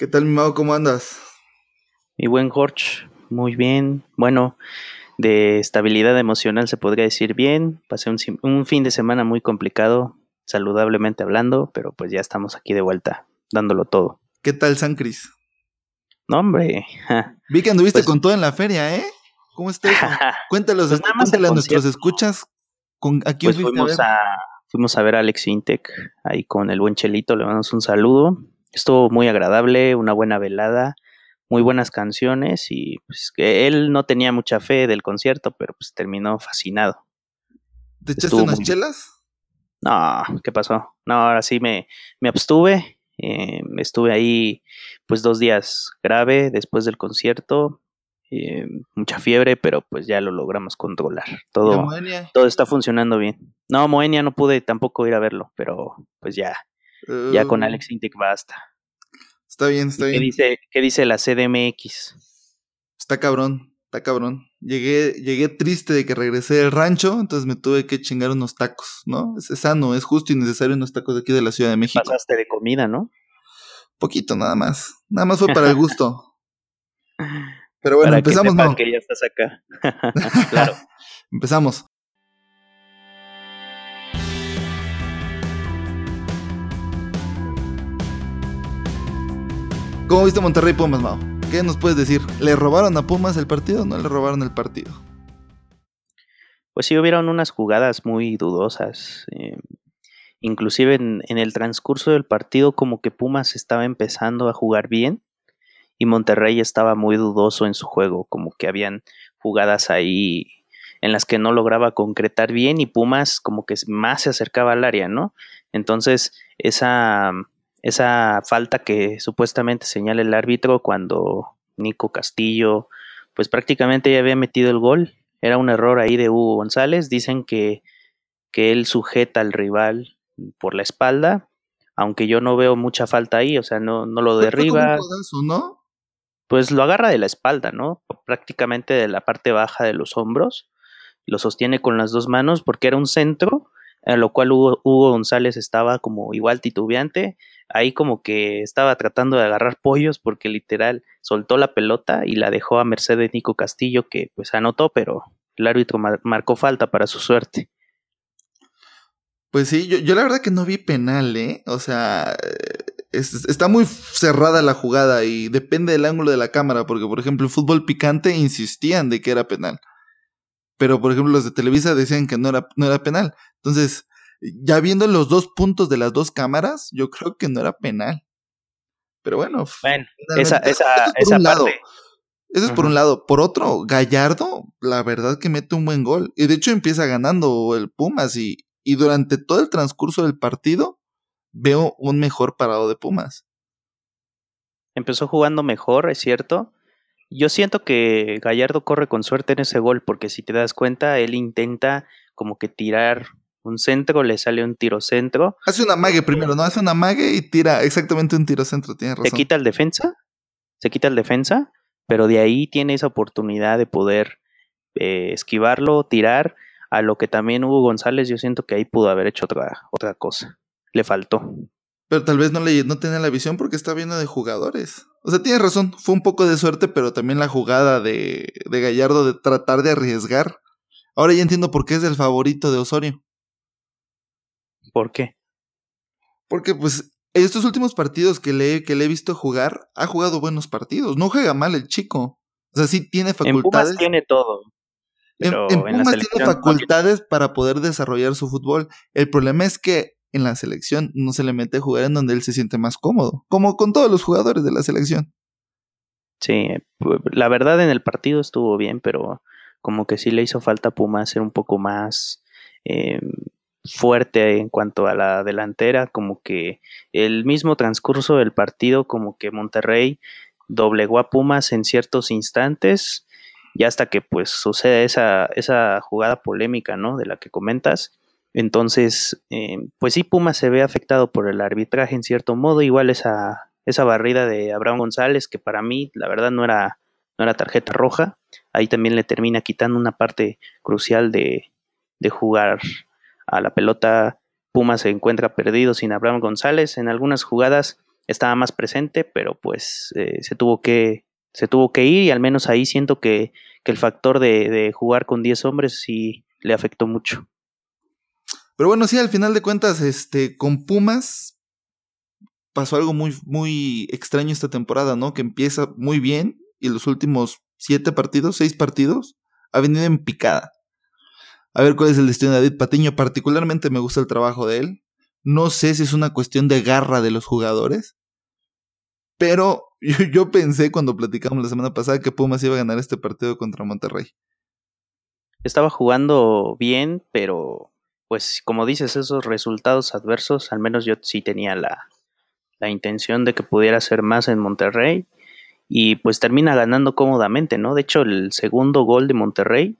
¿Qué tal, mi mago? ¿Cómo andas? Mi buen Jorge, muy bien. Bueno, de estabilidad emocional se podría decir bien. Pasé un, un, fin de semana muy complicado, saludablemente hablando, pero pues ya estamos aquí de vuelta, dándolo todo. ¿Qué tal, San Cris? No, hombre. Vi que anduviste pues con todo en la feria, ¿eh? ¿Cómo estás? Cuéntalos, pues a nuestros escuchas. Con, aquí pues fuimos a, fuimos a ver a Alex Intec ahí con el buen Chelito, le mandamos un saludo. Estuvo muy agradable, una buena velada, muy buenas canciones y pues que él no tenía mucha fe del concierto, pero pues terminó fascinado. ¿Te echaste unas chelas? No, ¿qué pasó? No, ahora sí me, me abstuve. Eh, estuve ahí pues dos días grave después del concierto. Eh, mucha fiebre, pero pues ya lo logramos controlar. Todo, todo está funcionando bien. No, Moenia no pude tampoco ir a verlo, pero pues ya, ya con uh. Alex Intec basta. Está bien, está bien. ¿Qué dice, ¿Qué dice la CDMX? Está cabrón, está cabrón. Llegué, llegué triste de que regresé del rancho, entonces me tuve que chingar unos tacos, ¿no? Es, sano, es justo y necesario unos tacos de aquí de la Ciudad de México. Pasaste de comida, ¿no? Poquito nada más. Nada más fue para el gusto. Pero bueno, empezamos, ¿no? que ya estás acá. claro. empezamos. ¿Cómo viste Monterrey Pumas, Mao? ¿Qué nos puedes decir? ¿Le robaron a Pumas el partido o no le robaron el partido? Pues sí, hubieron unas jugadas muy dudosas. Eh, inclusive en, el transcurso del partido como que Pumas estaba empezando a jugar bien y Monterrey estaba muy dudoso en su juego, como que habían jugadas ahí en las que no lograba concretar bien y Pumas como que más se acercaba al área, ¿no? Entonces esa esa falta que supuestamente señala el árbitro cuando Nico Castillo, pues prácticamente ya había metido el gol. Era un error ahí de Hugo González. Dicen que, que él sujeta al rival por la espalda, aunque yo no veo mucha falta ahí, o sea, no, no lo derriba. ¿no? Pues lo agarra de la espalda, ¿no? Prácticamente de la parte baja de los hombros. Lo sostiene con las dos manos porque era un centro, a lo cual Hugo, González estaba como igual titubeante ahí como que estaba tratando de agarrar pollos porque literal soltó la pelota y la dejó a merced de Nico Castillo que pues anotó, pero el árbitro marcó falta para su suerte. Pues sí, yo, yo la verdad que no vi penal, ¿eh? O sea, está muy cerrada la jugada y depende del ángulo de la cámara, porque por ejemplo el fútbol picante insistían de que era penal. Pero por ejemplo los de Televisa decían que no era, no era penal. Entonces, ya viendo los dos puntos de las dos cámaras, yo creo que no era penal. Pero bueno, bueno esa, esa, esa parte. Eso es por un lado. Por otro, Gallardo, la verdad que mete un buen gol. Y de hecho empieza ganando el Pumas y, y durante todo el transcurso del partido veo un mejor parado de Pumas. Empezó jugando mejor, es cierto. Yo siento que Gallardo corre con suerte en ese gol, porque si te das cuenta, él intenta como que tirar un centro, le sale un tiro centro. Hace una mague primero, ¿no? Hace una mague y tira exactamente un tiro centro, tiene razón. Se quita el defensa, se quita el defensa, pero de ahí tiene esa oportunidad de poder eh, esquivarlo, tirar, a lo que también Hugo González, yo siento que ahí pudo haber hecho otra, otra cosa. Le faltó. Pero tal vez no, le, no tenía la visión porque está viendo de jugadores. O sea, tiene razón, fue un poco de suerte, pero también la jugada de, de Gallardo de tratar de arriesgar. Ahora ya entiendo por qué es el favorito de Osorio. ¿Por qué? Porque pues estos últimos partidos que le, que le he visto jugar, ha jugado buenos partidos. No juega mal el chico. O sea, sí tiene facultades. En Pumas tiene todo. En, Pumas tiene facultades para poder desarrollar su fútbol. El problema es que en la selección no se le mete a jugar en donde él se siente más cómodo. Como con todos los jugadores de la selección. Sí, la verdad en el partido estuvo bien, pero como que sí le hizo falta a Pumas ser un poco más eh, fuerte en cuanto a la delantera, como que el mismo transcurso del partido, como que Monterrey doblegó a Pumas en ciertos instantes, y hasta que pues sucede esa, esa jugada polémica, ¿no? De la que comentas. Entonces, eh, pues sí, Pumas se ve afectado por el arbitraje en cierto modo, igual esa, esa barrida de Abraham González, que para mí, la verdad, no era, no era tarjeta roja, ahí también le termina quitando una parte crucial de, de jugar a la pelota. Puma se encuentra perdido sin Abraham González. En algunas jugadas estaba más presente, pero pues eh, se tuvo que se tuvo que ir y al menos ahí siento que, que el factor de, de, jugar con 10 hombres sí le afectó mucho. Pero bueno, sí, al final de cuentas, este, con Pumas pasó algo muy, muy extraño esta temporada, ¿no? Que empieza muy bien y los últimos siete partidos, seis partidos, ha venido en picada. A ver cuál es el destino de David Patiño. Particularmente me gusta el trabajo de él. No sé si es una cuestión de garra de los jugadores. Pero yo, pensé cuando platicamos la semana pasada que Pumas iba a ganar este partido contra Monterrey. Estaba jugando bien, pero pues como dices, esos resultados adversos, al menos yo sí tenía la, la intención de que pudiera ser más en Monterrey y pues termina ganando cómodamente, ¿no? De hecho, el segundo gol de Monterrey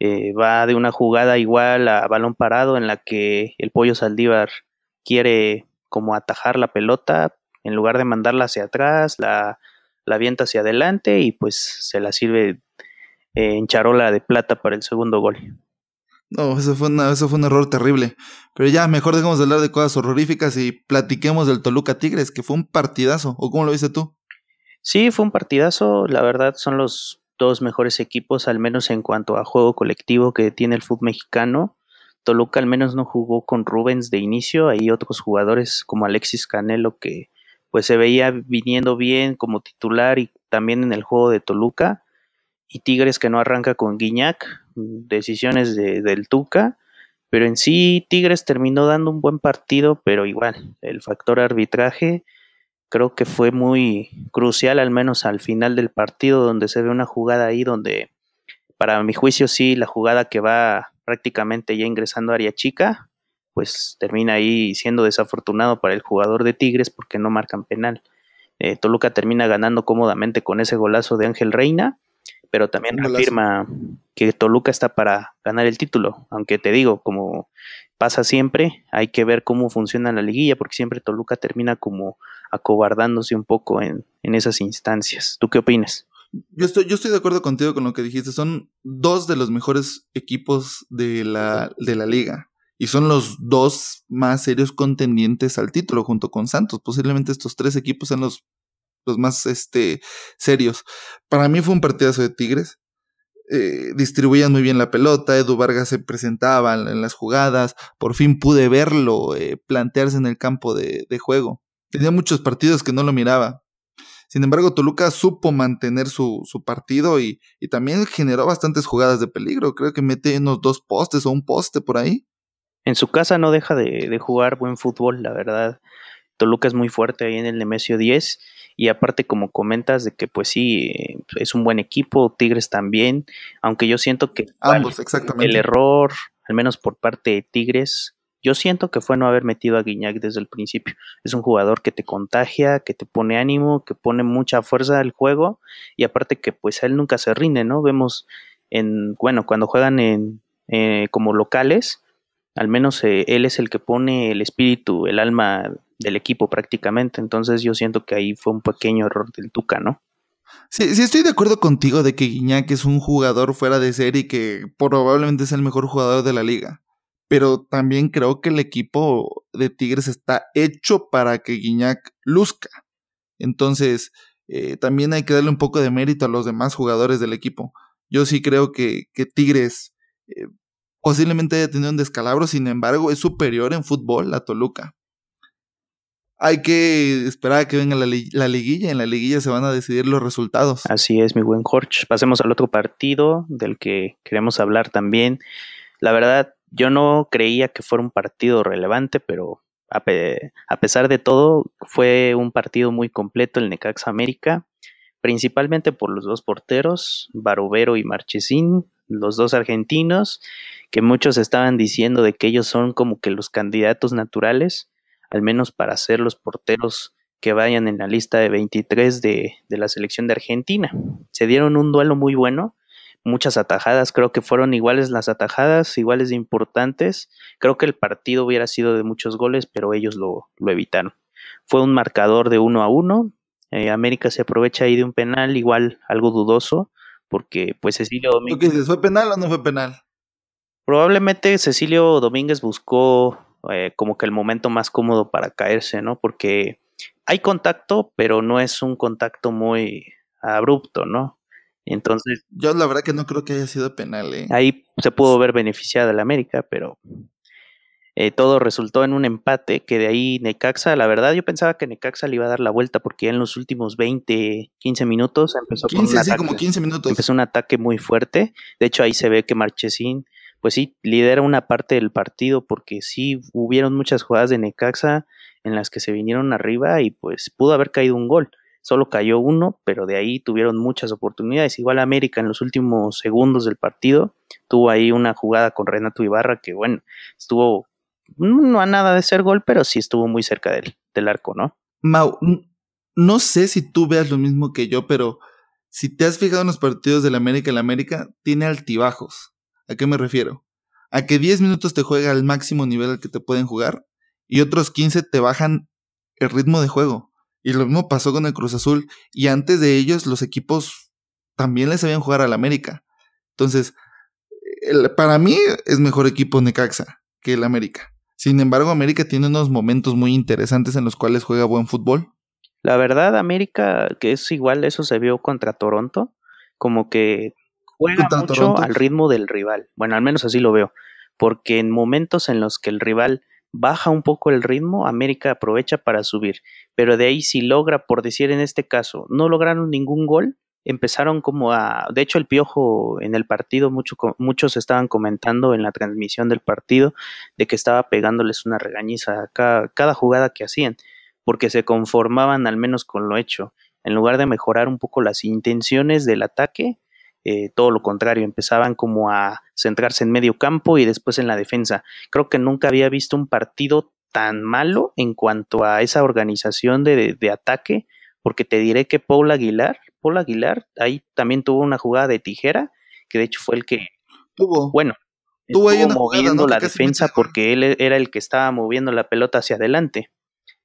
eh, va de una jugada igual a balón parado en la que el pollo Saldívar quiere como atajar la pelota, en lugar de mandarla hacia atrás, la, la avienta hacia adelante y pues se la sirve en charola de plata para el segundo gol. No, eso fue, eso fue un error terrible. Pero ya, mejor dejemos de hablar de cosas horroríficas y platiquemos del Toluca Tigres, que fue un partidazo. ¿O cómo lo viste tú? Sí, fue un partidazo. La verdad, son los dos mejores equipos, al menos en cuanto a juego colectivo que tiene el fútbol mexicano. Toluca al menos no jugó con Rubens de inicio. Hay otros jugadores como Alexis Canelo que pues se veía viniendo bien como titular y también en el juego de Toluca. Y Tigres que no arranca con Guiñac, decisiones de, del Tuca. Pero en sí Tigres terminó dando un buen partido, pero igual, el factor arbitraje creo que fue muy crucial, al menos al final del partido, donde se ve una jugada ahí donde, para mi juicio, sí, la jugada que va prácticamente ya ingresando a área chica, pues termina ahí siendo desafortunado para el jugador de Tigres porque no marcan penal. Eh, Toluca termina ganando cómodamente con ese golazo de Ángel Reina, pero también afirma que Toluca está para ganar el título, aunque te digo, como pasa siempre, hay que ver cómo funciona la liguilla, porque siempre Toluca termina como acobardándose un poco en, en esas instancias. ¿Tú qué opinas? Yo estoy, yo estoy de acuerdo contigo con lo que dijiste. Son dos de los mejores equipos de la, de la liga. Y son los dos más serios contendientes al título junto con Santos. Posiblemente estos tres equipos sean los, los más este, serios. Para mí fue un partidazo de Tigres. Eh, distribuían muy bien la pelota, Edu Vargas se presentaba en, las jugadas, por fin pude verlo eh, plantearse en el campo de, juego. Tenía muchos partidos que no lo miraba. Sin embargo, Toluca supo mantener su, su partido y, y, también generó bastantes jugadas de peligro. Creo que mete unos dos postes o un poste por ahí. En su casa no deja de, de jugar buen fútbol, la verdad. Toluca es muy fuerte ahí en el Nemesio 10 y aparte como comentas de que pues sí es un buen equipo, Tigres también, aunque yo siento que Ambos, exactamente. el error, al menos por parte de Tigres, yo siento que fue no haber metido a Guiñac desde el principio. Es un jugador que te contagia, que te pone ánimo, que pone mucha fuerza al juego y aparte que pues él nunca se rinde, ¿no? Vemos en, bueno, cuando juegan en eh, como locales, al menos eh, él es el que pone el espíritu, el alma del equipo prácticamente. Entonces yo siento que ahí fue un pequeño error del Tuca, ¿no? Sí, sí estoy de acuerdo contigo de que Guiñac es un jugador fuera de serie y que probablemente es el mejor jugador de la liga. Pero también creo que el equipo de Tigres está hecho para que Guiñac luzca. Entonces, eh, también hay que darle un poco de mérito a los demás jugadores del equipo. Yo sí creo que, que Tigres eh, posiblemente haya tenido un descalabro, sin embargo, es superior en fútbol a Toluca hay que esperar a que venga la, la, liguilla. En la liguilla se van a decidir los resultados. Así es, mi buen Jorge. Pasemos al otro partido del que queremos hablar también. La verdad, yo no creía que fuera un partido relevante, pero a, a pesar de todo, fue un partido muy completo el Necaxa América, principalmente por los dos porteros, Barovero y Marchesín, los dos argentinos, que muchos estaban diciendo de que ellos son como que los candidatos naturales al menos para ser los porteros que vayan en la lista de 23 de, de la selección de Argentina. Se dieron un duelo muy bueno, muchas atajadas, creo que fueron iguales las atajadas, iguales de importantes. Creo que el partido hubiera sido de muchos goles, pero ellos lo, lo evitaron. Fue un marcador de uno a uno. Eh, América se aprovecha ahí de un penal, igual algo dudoso, porque pues Cecilio Domínguez. ¿Qué dices? ¿Fue penal o no fue penal? Probablemente Cecilio Domínguez buscó eh, como que el momento más cómodo para caerse, ¿no? Porque hay contacto, pero no es un contacto muy abrupto, ¿no? Entonces. Yo la verdad que no creo que haya sido penal, ¿eh? Ahí se pudo ver beneficiada la América, pero eh, todo resultó en un empate que de ahí Necaxa, la verdad yo pensaba que Necaxa le iba a dar la vuelta porque en los últimos 20, 15 minutos empezó con un ataque, como 15 minutos. Empezó un ataque muy fuerte. De hecho ahí se ve que Marchesín pues sí lidera una parte del partido porque sí hubieron muchas jugadas de Necaxa en las que se vinieron arriba y pues pudo haber caído un gol solo cayó uno, pero de ahí tuvieron muchas oportunidades. Igual América en los últimos segundos del partido tuvo ahí una jugada con Renato Ibarra que, bueno, estuvo no a nada de ser gol, pero sí estuvo muy cerca del, del arco, ¿no? Mau, no sé si tú veas lo mismo que yo, pero si te has fijado en los partidos del América, el América tiene altibajos. ¿A qué me refiero? A que 10 minutos te juega al máximo nivel al que te pueden jugar y otros 15 te bajan el ritmo de juego. Y lo mismo pasó con el Cruz Azul. Y antes de ellos, los equipos también les sabían jugar al América. Entonces, para mí es mejor equipo Necaxa que el América. Sin embargo, América tiene unos momentos muy interesantes en los cuales juega buen fútbol. La verdad, América, que es igual, eso se vio contra Toronto, como que juega mucho al ritmo del rival. Bueno, al menos así lo veo. Porque en momentos en los que el rival baja un poco el ritmo, América aprovecha para subir. Pero de ahí si logra, por decir en este caso, no lograron ningún gol, empezaron como a... De hecho, el Piojo en el partido, mucho, muchos estaban comentando en la transmisión del partido de que estaba pegándoles una regañiza a cada, cada jugada que hacían, porque se conformaban al menos con lo hecho. En lugar de mejorar un poco las intenciones del ataque, eh, todo lo contrario, empezaban como a centrarse en medio campo y después en la defensa. Creo que nunca había visto un partido tan malo en cuanto a esa organización de, ataque, porque te diré que Paul Aguilar, Paul Aguilar, ahí también tuvo una jugada de tijera, que de hecho fue el que tuvo. Bueno, tuvo moviendo la defensa porque él era el que estaba moviendo la pelota hacia adelante.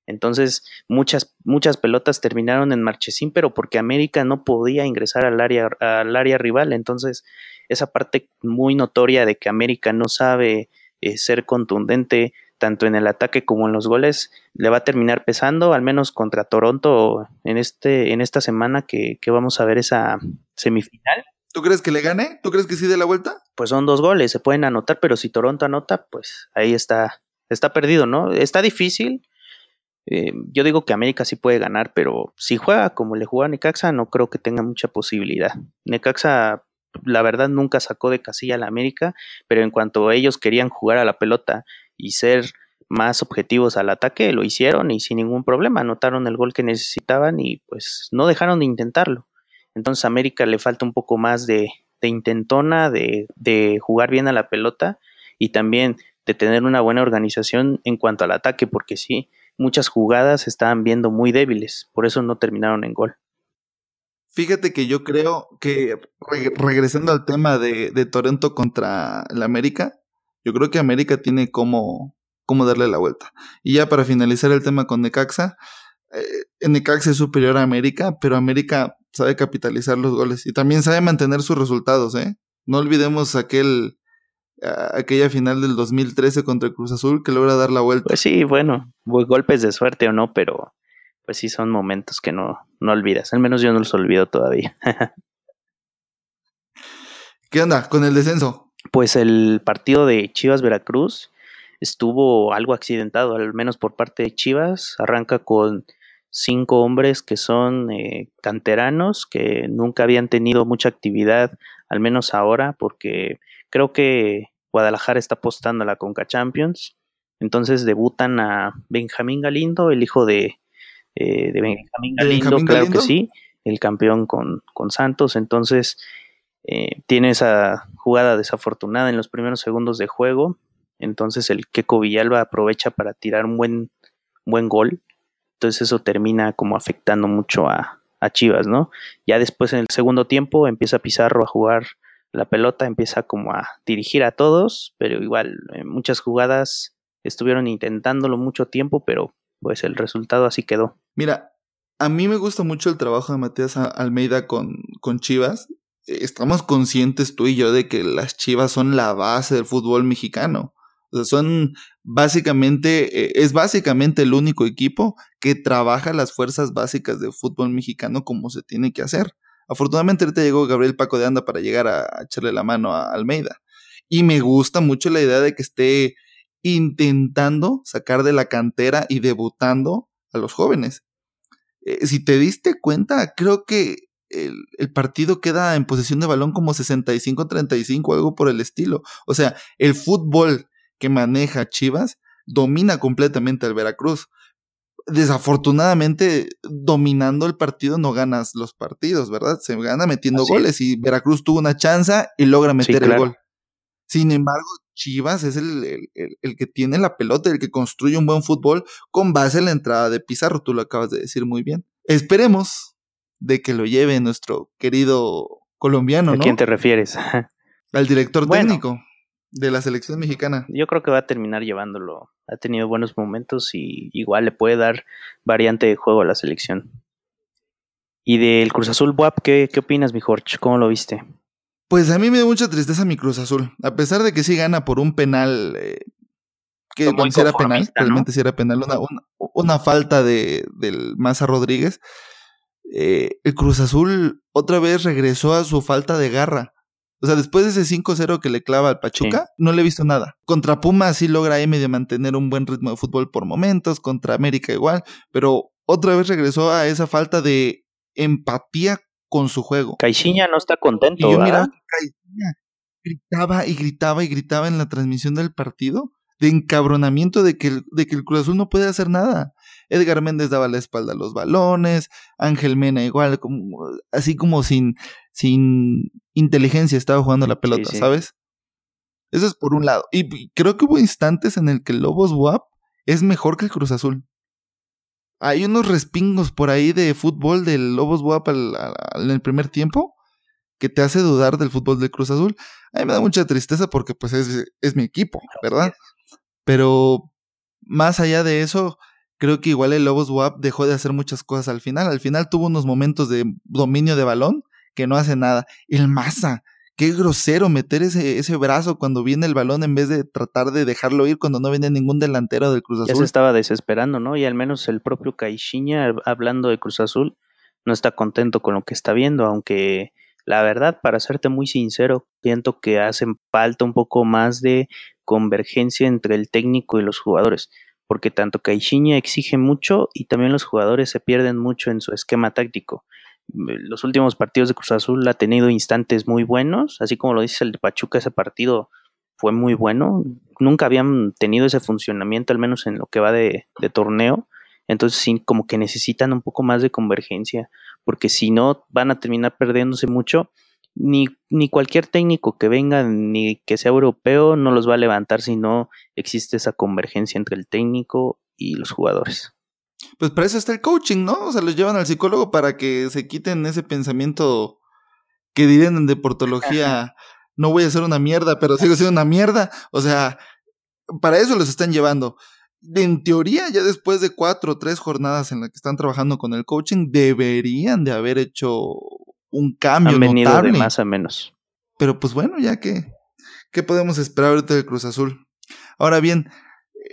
Entonces, muchas, muchas pelotas terminaron en Marchesín, pero porque América no podía ingresar al área, al área rival. Entonces, esa parte muy notoria de que América no sabe eh, ser contundente tanto en el ataque como en los goles, le va a terminar pesando, al menos contra Toronto en, este, en esta semana que, que vamos a ver esa semifinal. ¿Tú crees que le gane? ¿Tú crees que sí dé la vuelta? Pues son dos goles, se pueden anotar, pero si Toronto anota, pues ahí está, está perdido, ¿no? Está difícil, eh, yo digo que América sí puede ganar, pero si juega como le juega a Necaxa, no creo que tenga mucha posibilidad. Necaxa, la verdad, nunca sacó de casilla a la América, pero en cuanto ellos querían jugar a la pelota y ser más objetivos al ataque, lo hicieron y sin ningún problema, anotaron el gol que necesitaban y pues no dejaron de intentarlo. Entonces a América le falta un poco más de, de intentona, de, de jugar bien a la pelota y también de tener una buena organización en cuanto al ataque, porque sí, muchas jugadas estaban viendo muy débiles, por eso no terminaron en gol. Fíjate que yo creo que regresando al tema de, Toronto contra el América, yo creo que América tiene como, como darle la vuelta. Y ya para finalizar el tema con Necaxa, eh, Necaxa es superior a América, pero América sabe capitalizar los goles y también sabe mantener sus resultados, ¿eh? No olvidemos aquel aquella final del 2013 contra Cruz Azul que logra dar la vuelta. Pues sí, bueno, golpes de suerte o no, pero pues sí son momentos que no, no olvidas. Al menos yo no los olvido todavía. ¿Qué onda con el descenso? Pues el partido de Chivas Veracruz estuvo algo accidentado, al menos por parte de Chivas. Arranca con cinco hombres que son eh, canteranos, que nunca habían tenido mucha actividad, al menos ahora, porque creo que Guadalajara está apostando a la Conca Champions. Entonces debutan a Benjamín Galindo, el hijo de, eh, de Benjamín Galindo, claro que sí, el campeón con, con Santos. Entonces eh, tiene esa jugada desafortunada en los primeros segundos de juego. Entonces el Keco Villalba aprovecha para tirar un buen, buen gol. Entonces eso termina como afectando mucho a, a Chivas, ¿no? Ya después en el segundo tiempo empieza Pizarro a jugar la pelota empieza como a dirigir a todos, pero igual en muchas jugadas estuvieron intentándolo mucho tiempo, pero pues el resultado así quedó. Mira, a mí me gusta mucho el trabajo de Matías Almeida con, con Chivas. Estamos conscientes tú y yo de que las Chivas son la base del fútbol mexicano. O sea, son básicamente, eh, es básicamente el único equipo que trabaja las fuerzas básicas del fútbol mexicano como se tiene que hacer. Afortunadamente ahorita llegó Gabriel Paco de Anda para llegar a, echarle la mano a Almeida. Y me gusta mucho la idea de que esté intentando sacar de la cantera y debutando a los jóvenes. Eh, si te diste cuenta, creo que el, el, partido queda en posesión de balón como 65-35, algo por el estilo. O sea, el fútbol que maneja Chivas domina completamente al Veracruz. Desafortunadamente, dominando el partido no ganas los partidos, ¿verdad? Se gana metiendo goles y Veracruz tuvo una chance y logra meter el gol. Sin embargo, Chivas es el, el, que tiene la pelota, el que construye un buen fútbol con base en la entrada de Pizarro, tú lo acabas de decir muy bien. Esperemos de que lo lleve nuestro querido colombiano, ¿no? ¿A quién te refieres? Al director técnico de la selección mexicana. Yo creo que va a terminar llevándolo. Ha tenido buenos momentos y igual le puede dar variante de juego a la selección. Y del Cruz Azul WAP, ¿qué, qué opinas, mi Jorge? ¿Cómo lo viste? Pues a mí me da mucha tristeza mi Cruz Azul. A pesar de que sí gana por un penal, eh, que si era penal, realmente si era penal, una, una, falta de, del Maza Rodríguez. Eh, el Cruz Azul otra vez regresó a su falta de garra. O sea, después de ese 5-0 que le clava al Pachuca, no le he visto nada. Contra Puma sí logra M de mantener un buen ritmo de fútbol por momentos, contra América igual, pero otra vez regresó a esa falta de empatía con su juego. Caixinha no está contento. Y yo miraba que Caixinha gritaba y gritaba y gritaba en la transmisión del partido de encabronamiento de que el, de que el Cruz Azul no puede hacer nada. Edgar Méndez daba la espalda a los balones, Ángel Mena igual, como, así como sin, sin inteligencia estaba jugando la pelota, ¿sabes? Eso es por un lado. Y creo que hubo instantes en el que el Lobos WAP es mejor que el Cruz Azul. Hay unos respingos por ahí de fútbol del Lobos WAP en el primer tiempo que te hace dudar del fútbol del Cruz Azul. A mí me da mucha tristeza porque pues es, es mi equipo, ¿verdad? Pero más allá de eso, creo que igual el Lobos WAP dejó de hacer muchas cosas al final. Al final tuvo unos momentos de dominio de balón que no hace nada. El Maza, qué grosero meter ese, ese brazo cuando viene el balón en vez de tratar de dejarlo ir cuando no viene ningún delantero del Cruz Azul. Ya se estaba desesperando, ¿no? Y al menos el propio Caixinha, hablando de Cruz Azul, no está contento con lo que está viendo, aunque la verdad, para serte muy sincero, siento que hacen falta un poco más de convergencia entre el técnico y los jugadores porque tanto Caixinha exige mucho y también los jugadores se pierden mucho en su esquema táctico. Los últimos partidos de Cruz Azul ha tenido instantes muy buenos, así como lo dice el de Pachuca, ese partido fue muy bueno. Nunca habían tenido ese funcionamiento, al menos en lo que va de, de torneo. Entonces sí, como que necesitan un poco más de convergencia, porque si no van a terminar perdiéndose mucho ni, ni cualquier técnico que venga, ni que sea europeo, no los va a levantar si no existe esa convergencia entre el técnico y los jugadores. Pues para eso está el coaching, ¿no? O sea, los llevan al psicólogo para que se quiten ese pensamiento que dirían en deportología, no voy a ser una mierda, pero sigo siendo una mierda. O sea, para eso los están llevando. En teoría, ya después de cuatro o tres jornadas en las que están trabajando con el coaching, deberían de haber hecho un cambio Han venido de más a menos. Pero pues bueno, ya que, ¿qué podemos esperar ahorita de Cruz Azul? Ahora bien,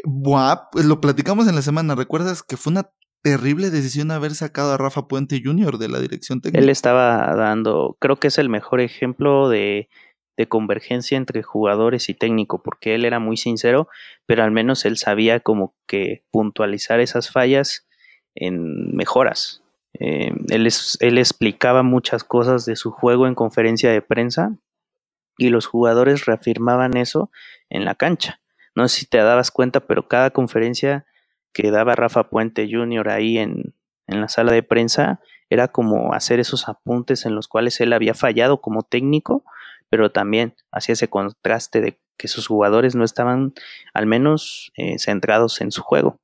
Buap, pues lo platicamos en la semana, ¿recuerdas que fue una terrible decisión haber sacado a Rafa Puente Jr. de la dirección técnica? Él estaba dando, creo que es el mejor ejemplo de, de convergencia entre jugadores y técnico, porque él era muy sincero, pero al menos él sabía como que puntualizar esas fallas en mejoras. Eh, él, explicaba muchas cosas de su juego en conferencia de prensa y los jugadores reafirmaban eso en la cancha. No sé si te dabas cuenta, pero cada conferencia que daba Rafa Puente Jr. ahí en, en la sala de prensa era como hacer esos apuntes en los cuales él había fallado como técnico, pero también hacía ese contraste de que sus jugadores no estaban al menos eh, centrados en su juego.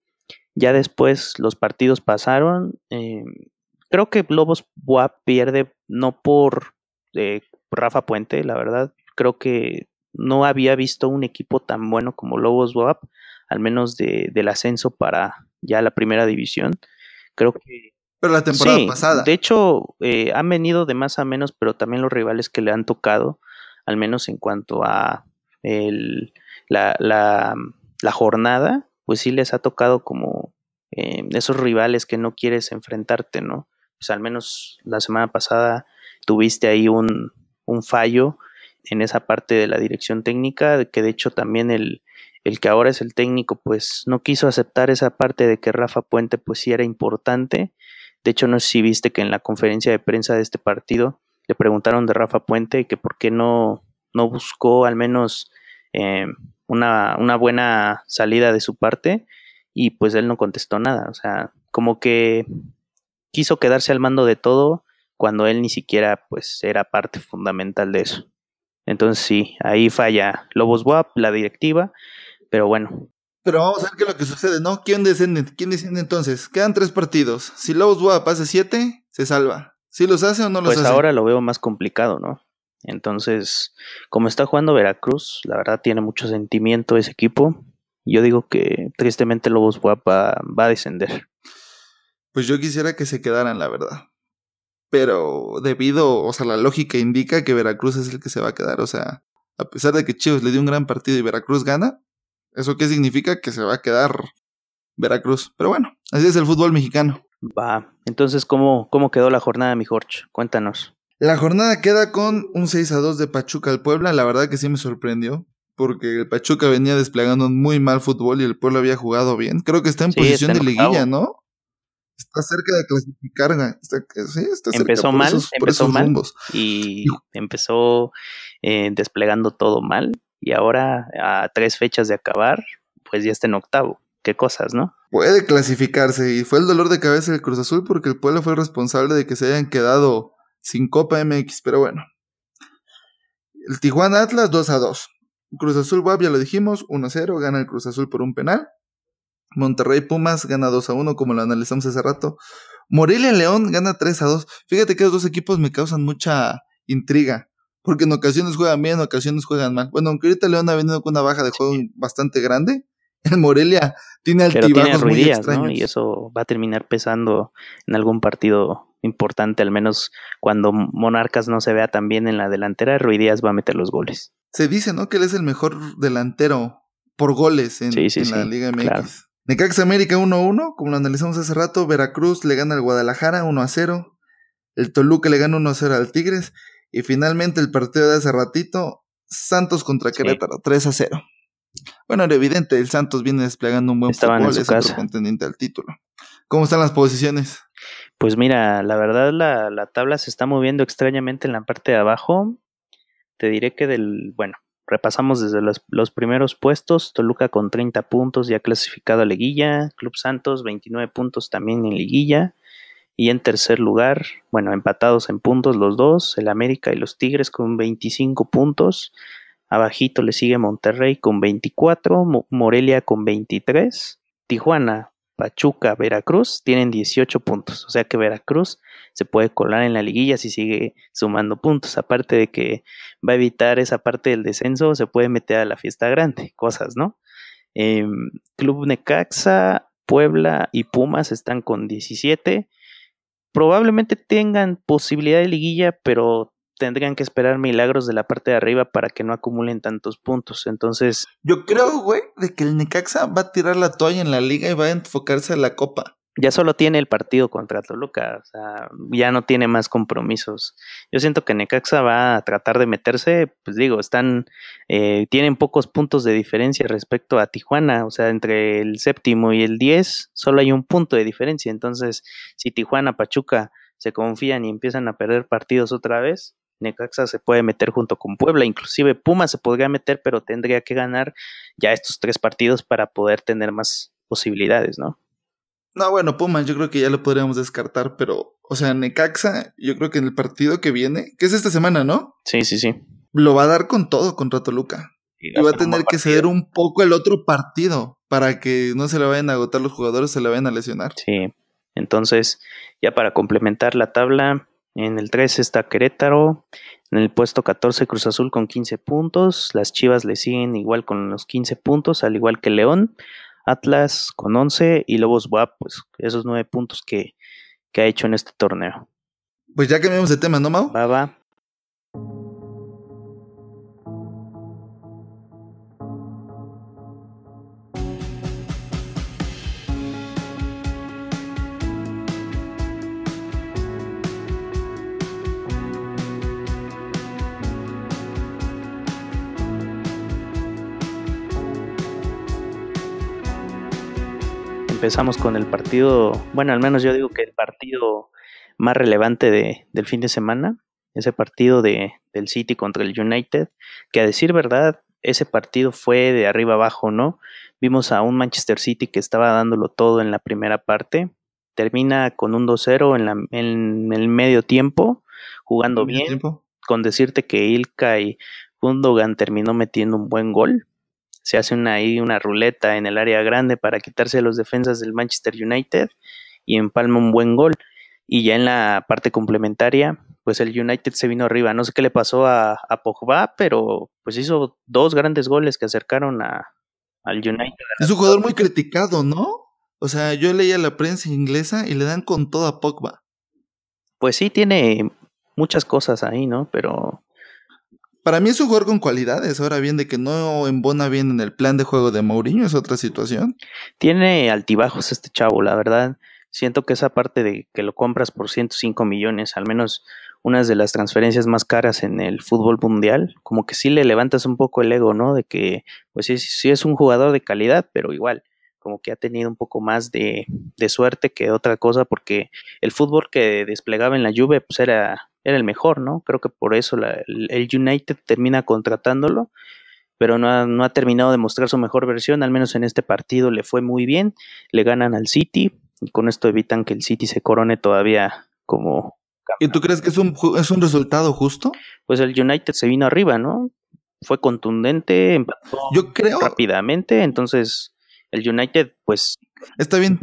Ya después los partidos pasaron, eh, creo que Lobos Buap pierde no por eh, Rafa Puente, la verdad. Creo que no había visto un equipo tan bueno como Lobos Buap, al menos de, del ascenso para ya la primera división. Creo que. Pero la temporada pasada. De hecho, eh, han venido de más a menos, pero también los rivales que le han tocado, al menos en cuanto a el, la, la, la, jornada, pues sí les ha tocado como eh, esos rivales que no quieres enfrentarte, ¿no? Pues al menos la semana pasada tuviste ahí un, fallo en esa parte de la dirección técnica, que de hecho también el, el que ahora es el técnico, pues no quiso aceptar esa parte de que Rafa Puente pues sí era importante. De hecho, no sé si viste que en la conferencia de prensa de este partido le preguntaron de Rafa Puente que por qué no, no buscó al menos eh, una, una buena salida de su parte y pues él no contestó nada. O sea, como que quiso quedarse al mando de todo cuando él ni siquiera pues era parte fundamental de eso. Entonces sí, ahí falla Lobos WAP, la directiva, pero bueno. Pero vamos a ver qué es lo que sucede, ¿no? ¿Quién desciende? ¿Quién desciende entonces? Quedan tres partidos. Si Lobos WAP hace siete, se salva. ¿Si los hace o no los pues hace? Pues ahora lo veo más complicado, ¿no? Entonces, como está jugando Veracruz, la verdad tiene mucho sentimiento ese equipo. Yo digo que tristemente Lobos WAP va, va a descender. Pues yo quisiera que se quedaran, la verdad pero debido, o sea, la lógica indica que Veracruz es el que se va a quedar, o sea, a pesar de que Chivas le dio un gran partido y Veracruz gana, ¿eso qué significa? Que se va a quedar Veracruz. Pero bueno, así es el fútbol mexicano. Va, entonces, ¿cómo, cómo quedó la jornada, mi Jorge? Cuéntanos. La jornada queda con un 6 a 2 de Pachuca al Puebla, la verdad que sí me sorprendió, porque el Pachuca venía desplegando un muy mal fútbol y el Puebla había jugado bien. Creo que está en posición de liguilla, ¿no? Está cerca de clasificar. sí, está cerca empezó mal, empezó mal y empezó eh, desplegando todo mal y ahora a tres fechas de acabar, pues ya está en octavo. Qué cosas, ¿no? Puede clasificarse y fue el dolor de cabeza del Cruz Azul porque el pueblo fue responsable de que se hayan quedado sin Copa MX, pero bueno. El Tijuana Atlas 2 a 2. Cruz Azul Wab, ya lo dijimos, 1 a 0, gana el Cruz Azul por un penal. Monterrey Pumas gana 2 a 1, como lo analizamos hace rato. Morelia León gana 3 a 2. Fíjate que los dos equipos me causan mucha intriga. Porque en ocasiones juegan bien, en ocasiones juegan mal. Bueno, aunque ahorita León ha venido con una baja de juego bastante grande. El Morelia tiene altibajos muy extraños. Y eso va a terminar pesando en algún partido importante, al menos cuando Monarcas no se vea tan bien en la delantera, Ruidías va a meter los goles. Se dice, ¿no? Que él es el mejor delantero por goles en, la Liga MX. Necaxa América 1-1, como lo analizamos hace rato. Veracruz le gana al Guadalajara 1-0. El Toluca le gana 1-0 al Tigres. Y finalmente el partido de hace ratito, Santos contra Querétaro, 3-0. Bueno, era evidente, el Santos viene desplegando un buen fútbol, es el contendiente al título. ¿Cómo están las posiciones? Pues mira, la verdad la, la tabla se está moviendo extrañamente en la parte de abajo. Te diré que del, bueno, Repasamos desde los, primeros puestos, Toluca con 30 puntos ya clasificado a liguilla, Club Santos 29 puntos también en liguilla y en tercer lugar, bueno, empatados en puntos los dos, el América y los Tigres con 25 puntos, abajito le sigue Monterrey con 24, Morelia con 23, Tijuana Pachuca, Veracruz tienen 18 puntos. O sea que Veracruz se puede colar en la liguilla si sigue sumando puntos. Aparte de que va a evitar esa parte del descenso, se puede meter a la fiesta grande. Cosas, ¿no? Em, Club Necaxa, Puebla y Pumas están con 17. Probablemente tengan posibilidad de liguilla, pero tendrían que esperar milagros de la parte de arriba para que no acumulen tantos puntos. Entonces. Yo creo, güey, de que el Necaxa va a tirar la toalla en la liga y va a enfocarse en la copa. Ya solo tiene el partido contra Toluca, o sea, ya no tiene más compromisos. Yo siento que Necaxa va a tratar de meterse, pues digo, están, eh, tienen pocos puntos de diferencia respecto a Tijuana, o sea, entre el séptimo y el diez solo hay un punto de diferencia. Entonces, si Tijuana, Pachuca se confían y empiezan a perder partidos otra vez, Necaxa se puede meter junto con Puebla, inclusive Puma se podría meter, pero tendría que ganar ya estos tres partidos para poder tener más posibilidades, ¿no? No, bueno, Puma yo creo que ya lo podríamos descartar, pero, o sea, Necaxa, yo creo que en el partido que viene, que es esta semana, ¿no? Sí, sí, sí. Lo va a dar con todo contra Toluca. Y, va a tener que ceder un poco el otro partido para que no se le vayan a agotar los jugadores, se le vayan a lesionar. Sí. Entonces, ya para complementar la tabla, en el 13 está Querétaro. En el puesto 14 Cruz Azul con 15 puntos. Las Chivas le siguen igual con los 15 puntos, al igual que León. Atlas con 11 y Lobos WAP, pues esos 9 puntos que, que ha hecho en este torneo. Pues ya cambiamos de tema, ¿no, Mau? Va, va. Empezamos con el partido, bueno, al menos yo digo que el partido más relevante de, del fin de semana, ese partido de, del City contra el United, que a decir verdad, ese partido fue de arriba abajo, ¿no? Vimos a un Manchester City que estaba dándolo todo en la primera parte, termina con un 2-0 en, en, el medio tiempo, jugando bien, con decirte que Ilka y Gundogan terminó metiendo un buen gol, se hace una, ahí una ruleta en el área grande para quitarse los defensas del Manchester United y empalma un buen gol. Y ya en la parte complementaria, pues el United se vino arriba. No sé qué le pasó a, a Pogba, pero pues hizo dos grandes goles que acercaron a, al United. Es un jugador muy criticado, ¿no? O sea, yo leía la prensa inglesa y le dan con todo a Pogba. Pues sí, tiene muchas cosas ahí, ¿no? Pero para mí es un jugador con cualidades. Ahora bien, de que no embona bien en el plan de juego de Mourinho es otra situación. Tiene altibajos este chavo, la verdad. Siento que esa parte de que lo compras por 105 millones, al menos unas de las transferencias más caras en el fútbol mundial, como que sí le levantas un poco el ego, ¿no? De que, pues sí, sí es un jugador de calidad, pero igual, como que ha tenido un poco más de, de suerte que otra cosa, porque el fútbol que desplegaba en la Juve, pues era era el mejor, ¿no? Creo que por eso el United termina contratándolo, pero no ha, no ha terminado de mostrar su mejor versión, al menos en este partido le fue muy bien, le ganan al City y con esto evitan que el City se corone todavía como... ¿Y tú crees que es un, es un resultado justo? Pues el United se vino arriba, ¿no? Fue contundente, empató Yo creo... rápidamente, entonces el United pues... Está bien,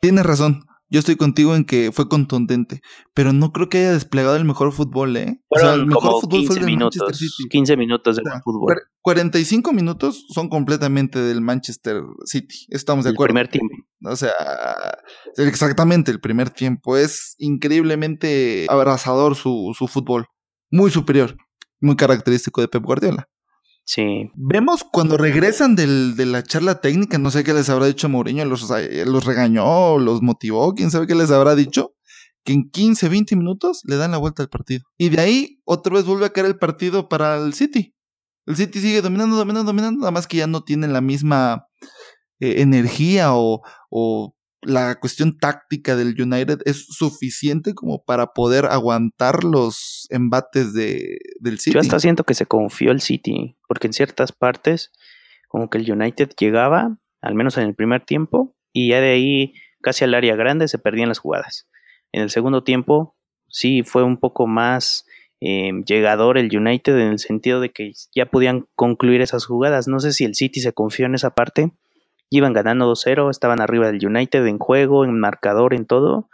tienes razón yo estoy contigo en que fue contundente, pero no creo que haya desplegado el mejor fútbol, ¿eh? o sea, el mejor fútbol fue el minutos, Manchester City. 15 minutos de fútbol. 45 minutos son completamente del Manchester City, estamos de acuerdo. El primer tiempo. O sea, exactamente, el primer tiempo. Es increíblemente abrazador su, su fútbol, muy superior, muy característico de Pep Guardiola. Sí. Vemos cuando regresan del, de la charla técnica, no sé qué les habrá dicho Mourinho, los, los regañó, los motivó, quién sabe qué les habrá dicho, que en 15, 20 minutos le dan la vuelta al partido. Y de ahí otra vez vuelve a caer el partido para el City. El City sigue dominando, dominando, dominando, nada más que ya no tienen la misma eh, energía o la cuestión táctica del United es suficiente como para poder aguantar los embates de, del City. Yo hasta siento que se confió el City, porque en ciertas partes, como que el United llegaba, al menos en el primer tiempo, y ya de ahí casi al área grande se perdían las jugadas. En el segundo tiempo, sí fue un poco más eh, llegador el United en el sentido de que ya podían concluir esas jugadas. No sé si el City se confió en esa parte Iban ganando 2-0, estaban arriba del United en juego, en marcador, en todo.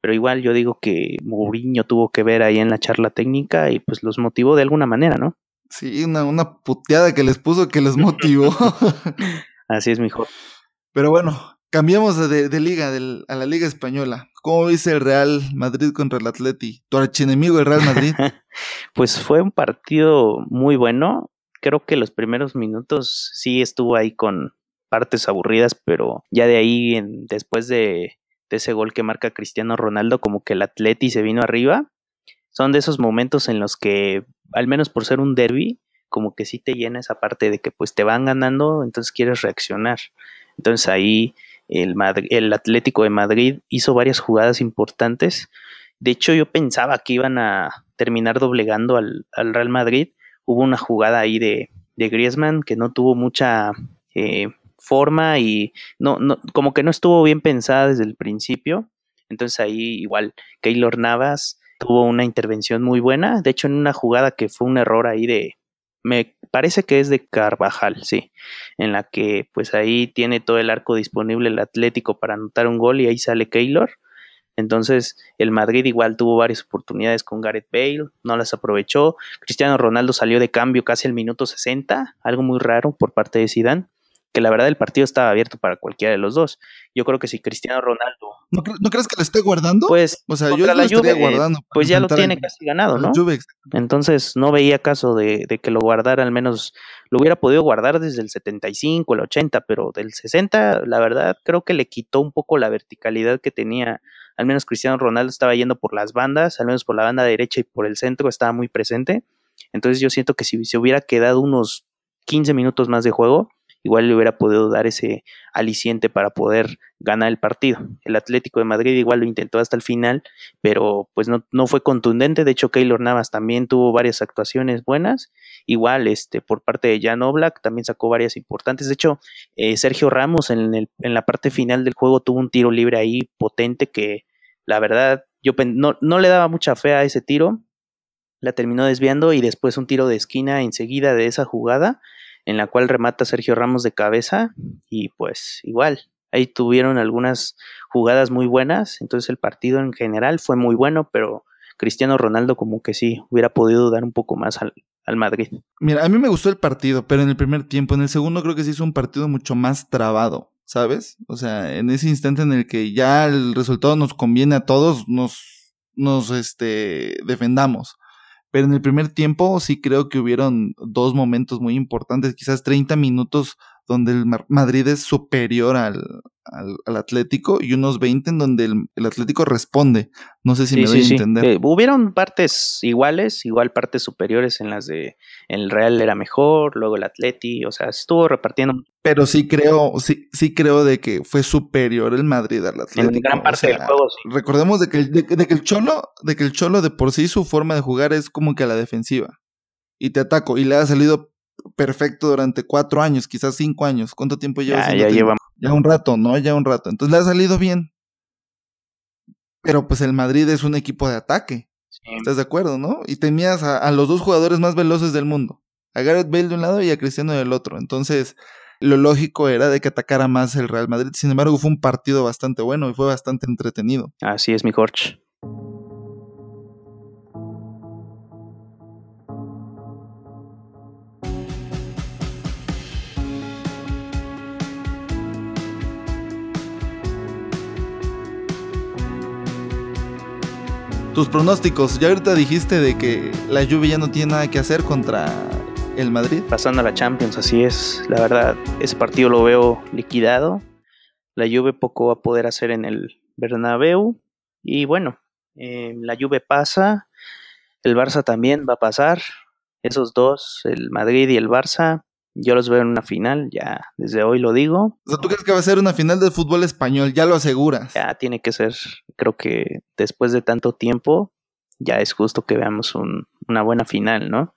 Pero igual yo digo que Mourinho tuvo que ver ahí en la charla técnica y pues los motivó de alguna manera, ¿no? Sí, una, una puteada que les puso que les motivó. Así es, mejor. Pero bueno, cambiamos de, liga a la liga española. ¿Cómo dice el Real Madrid contra el Atleti? Tu archienemigo el Real Madrid. pues fue un partido muy bueno. Creo que los primeros minutos sí estuvo ahí con, partes aburridas, pero ya de ahí, en, después de, ese gol que marca Cristiano Ronaldo, como que el Atleti se vino arriba. Son de esos momentos en los que, al menos por ser un derby, como que sí te llena esa parte de que pues te van ganando, entonces quieres reaccionar. Entonces ahí el, el Atlético de Madrid hizo varias jugadas importantes. De hecho, yo pensaba que iban a terminar doblegando al, al Real Madrid. Hubo una jugada ahí de, de Griezmann que no tuvo mucha eh, forma y no, no, como que no estuvo bien pensada desde el principio. Entonces ahí igual Keylor Navas tuvo una intervención muy buena. De hecho, en una jugada que fue un error ahí de. Me parece que es de Carvajal, sí. En la que pues ahí tiene todo el arco disponible el Atlético para anotar un gol y ahí sale Keylor. Entonces, el Madrid igual tuvo varias oportunidades con Gareth Bale, no las aprovechó. Cristiano Ronaldo salió de cambio casi al minuto 60, algo muy raro por parte de Zidane que la verdad el partido estaba abierto para cualquiera de los dos. Yo creo que si Cristiano Ronaldo... ¿No, crees que lo esté guardando? Pues, o sea, yo lo estaría guardando. Pues ya lo tiene casi ganado, ¿no? Entonces no veía caso de, que lo guardara, al menos lo hubiera podido guardar desde el 75, el 80, pero del 60, la verdad, creo que le quitó un poco la verticalidad que tenía. Al menos Cristiano Ronaldo estaba yendo por las bandas, al menos por la banda derecha y por el centro estaba muy presente. Entonces yo siento que si se hubiera quedado unos 15 minutos más de juego, igual le hubiera podido dar ese aliciente para poder ganar el partido. El Atlético de Madrid igual lo intentó hasta el final, pero pues no, no fue contundente. De hecho, Keylor Navas también tuvo varias actuaciones buenas. Igual, este, por parte de Jan Oblak también sacó varias importantes. De hecho, eh, Sergio Ramos en, el, en la parte final del juego tuvo un tiro libre ahí potente que la verdad yo no, no le daba mucha fe a ese tiro. La terminó desviando y después un tiro de esquina enseguida de esa jugada en la cual remata Sergio Ramos de cabeza y pues igual, ahí tuvieron algunas jugadas muy buenas, entonces el partido en general fue muy bueno, pero Cristiano Ronaldo como que sí hubiera podido dar un poco más al, al Madrid. Mira, a mí me gustó el partido, pero en el primer tiempo, en el segundo creo que se hizo un partido mucho más trabado, ¿sabes? O sea, en ese instante en el que ya el resultado nos conviene a todos, nos, nos este, defendamos. Pero en el primer tiempo sí creo que hubieron dos momentos muy importantes, quizás 30 minutos donde el Madrid es superior al, al, Atlético y unos 20 en donde el, Atlético responde. No sé si me doy a entender. Eh, hubieron partes iguales, igual partes superiores en las de el Real era mejor, luego el Atleti, o sea, estuvo repartiendo. Pero sí creo, sí, sí creo de que fue superior el Madrid al Atlético. En gran parte del juego, sí. Recordemos de que, de, que el Cholo, de que el Cholo de por sí su forma de jugar es como que a la defensiva. Y te ataco. Y le ha salido perfecto durante cuatro años, quizás cinco años. ¿Cuánto tiempo lleva? Ya, ya lleva. Ya un rato, ¿no? Ya un rato. Entonces le ha salido bien. Pero pues el Madrid es un equipo de ataque. ¿Estás de acuerdo, no? Y tenías a, los dos jugadores más veloces del mundo. A Gareth Bale de un lado y a Cristiano del otro. Entonces, lo lógico era de que atacara más el Real Madrid. Sin embargo, fue un partido bastante bueno y fue bastante entretenido. Así es, mi Jorge. Tus pronósticos. Ya ahorita dijiste de que la lluvia ya no tiene nada que hacer contra el Madrid. Pasando a la Champions, así es. La verdad, ese partido lo veo liquidado. La Juve poco va a poder hacer en el Bernabéu. Y bueno, eh, la Juve pasa. El Barça también va a pasar. Esos dos, el Madrid y el Barça, yo los veo en una final, ya desde hoy lo digo. O sea, ¿tú crees que va a ser una final del fútbol español? Ya lo aseguras. Ya tiene que ser. Creo que después de tanto tiempo, ya es justo que veamos una buena final, ¿no?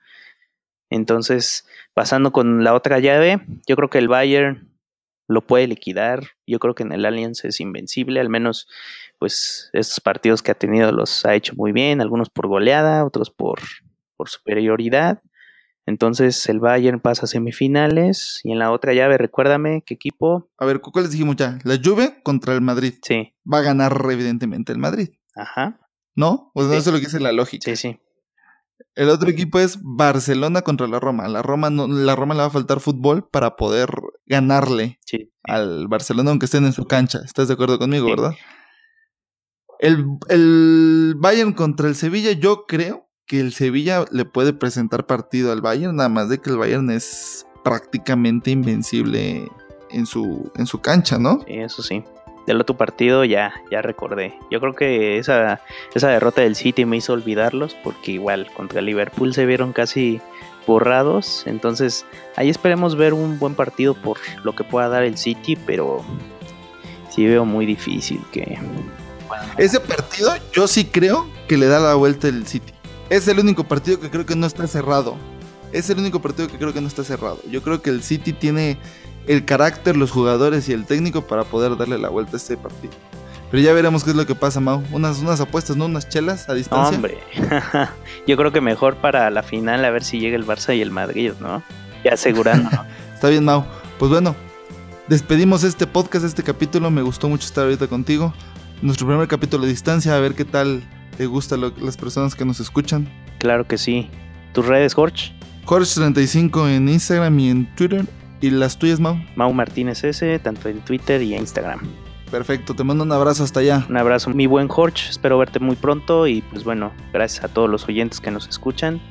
Entonces, pasando con la otra llave, yo creo que el Bayern lo puede liquidar. Yo creo que en el Allianz es invencible, al menos pues estos partidos que ha tenido los ha hecho muy bien, algunos por goleada, otros por, por superioridad. Entonces el Bayern pasa a semifinales y en la otra llave, recuérdame qué equipo. A ver, ¿cuál dijimos ya? La Juve contra el Madrid. Sí. Va a ganar evidentemente el Madrid. Ajá. ¿No? Pues no eso es lo que dice la lógica. Sí, sí. El otro equipo es Barcelona contra la Roma. La Roma no, la Roma le va a faltar fútbol para poder ganarle al Barcelona aunque estén en su cancha. ¿Estás de acuerdo conmigo, verdad? El, el Bayern contra el Sevilla, yo creo que el Sevilla le puede presentar partido al Bayern, nada más de que el Bayern es prácticamente invencible en su, en su cancha, ¿no? Sí, eso sí. Del otro partido ya, ya recordé. Yo creo que esa, esa derrota del City me hizo olvidarlos porque igual contra Liverpool se vieron casi borrados. Entonces ahí esperemos ver un buen partido por lo que pueda dar el City, pero sí veo muy difícil que... Ese partido yo sí creo que le da la vuelta el City. Es el único partido que creo que no está cerrado. Es el único partido que creo que no está cerrado. Yo creo que el City tiene el carácter, los jugadores y el técnico para poder darle la vuelta a este partido. Pero ya veremos qué es lo que pasa, Mau. Unas, unas apuestas, ¿no? Unas chelas a distancia. Hombre, yo creo que mejor para la final a ver si llega el Barça y el Madrid, ¿no? Ya asegurando. Está bien, Mau. Pues bueno, despedimos este podcast, este capítulo. Me gustó mucho estar ahorita contigo. Nuestro primer capítulo de distancia, a ver qué tal ¿Te gusta las personas que nos escuchan? Claro que sí. ¿Tus redes, Jorge? Jorge35 en Instagram y en Twitter. ¿Y las tuyas, Mau? Mau Martínez S, tanto en Twitter y en Instagram. Perfecto, te mando un abrazo hasta allá. Un abrazo, mi buen Jorge. Espero verte muy pronto y pues bueno, gracias a todos los oyentes que nos escuchan.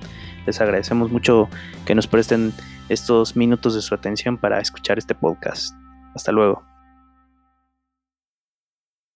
Les agradecemos mucho que nos presten estos minutos de su atención para escuchar este podcast. Hasta luego.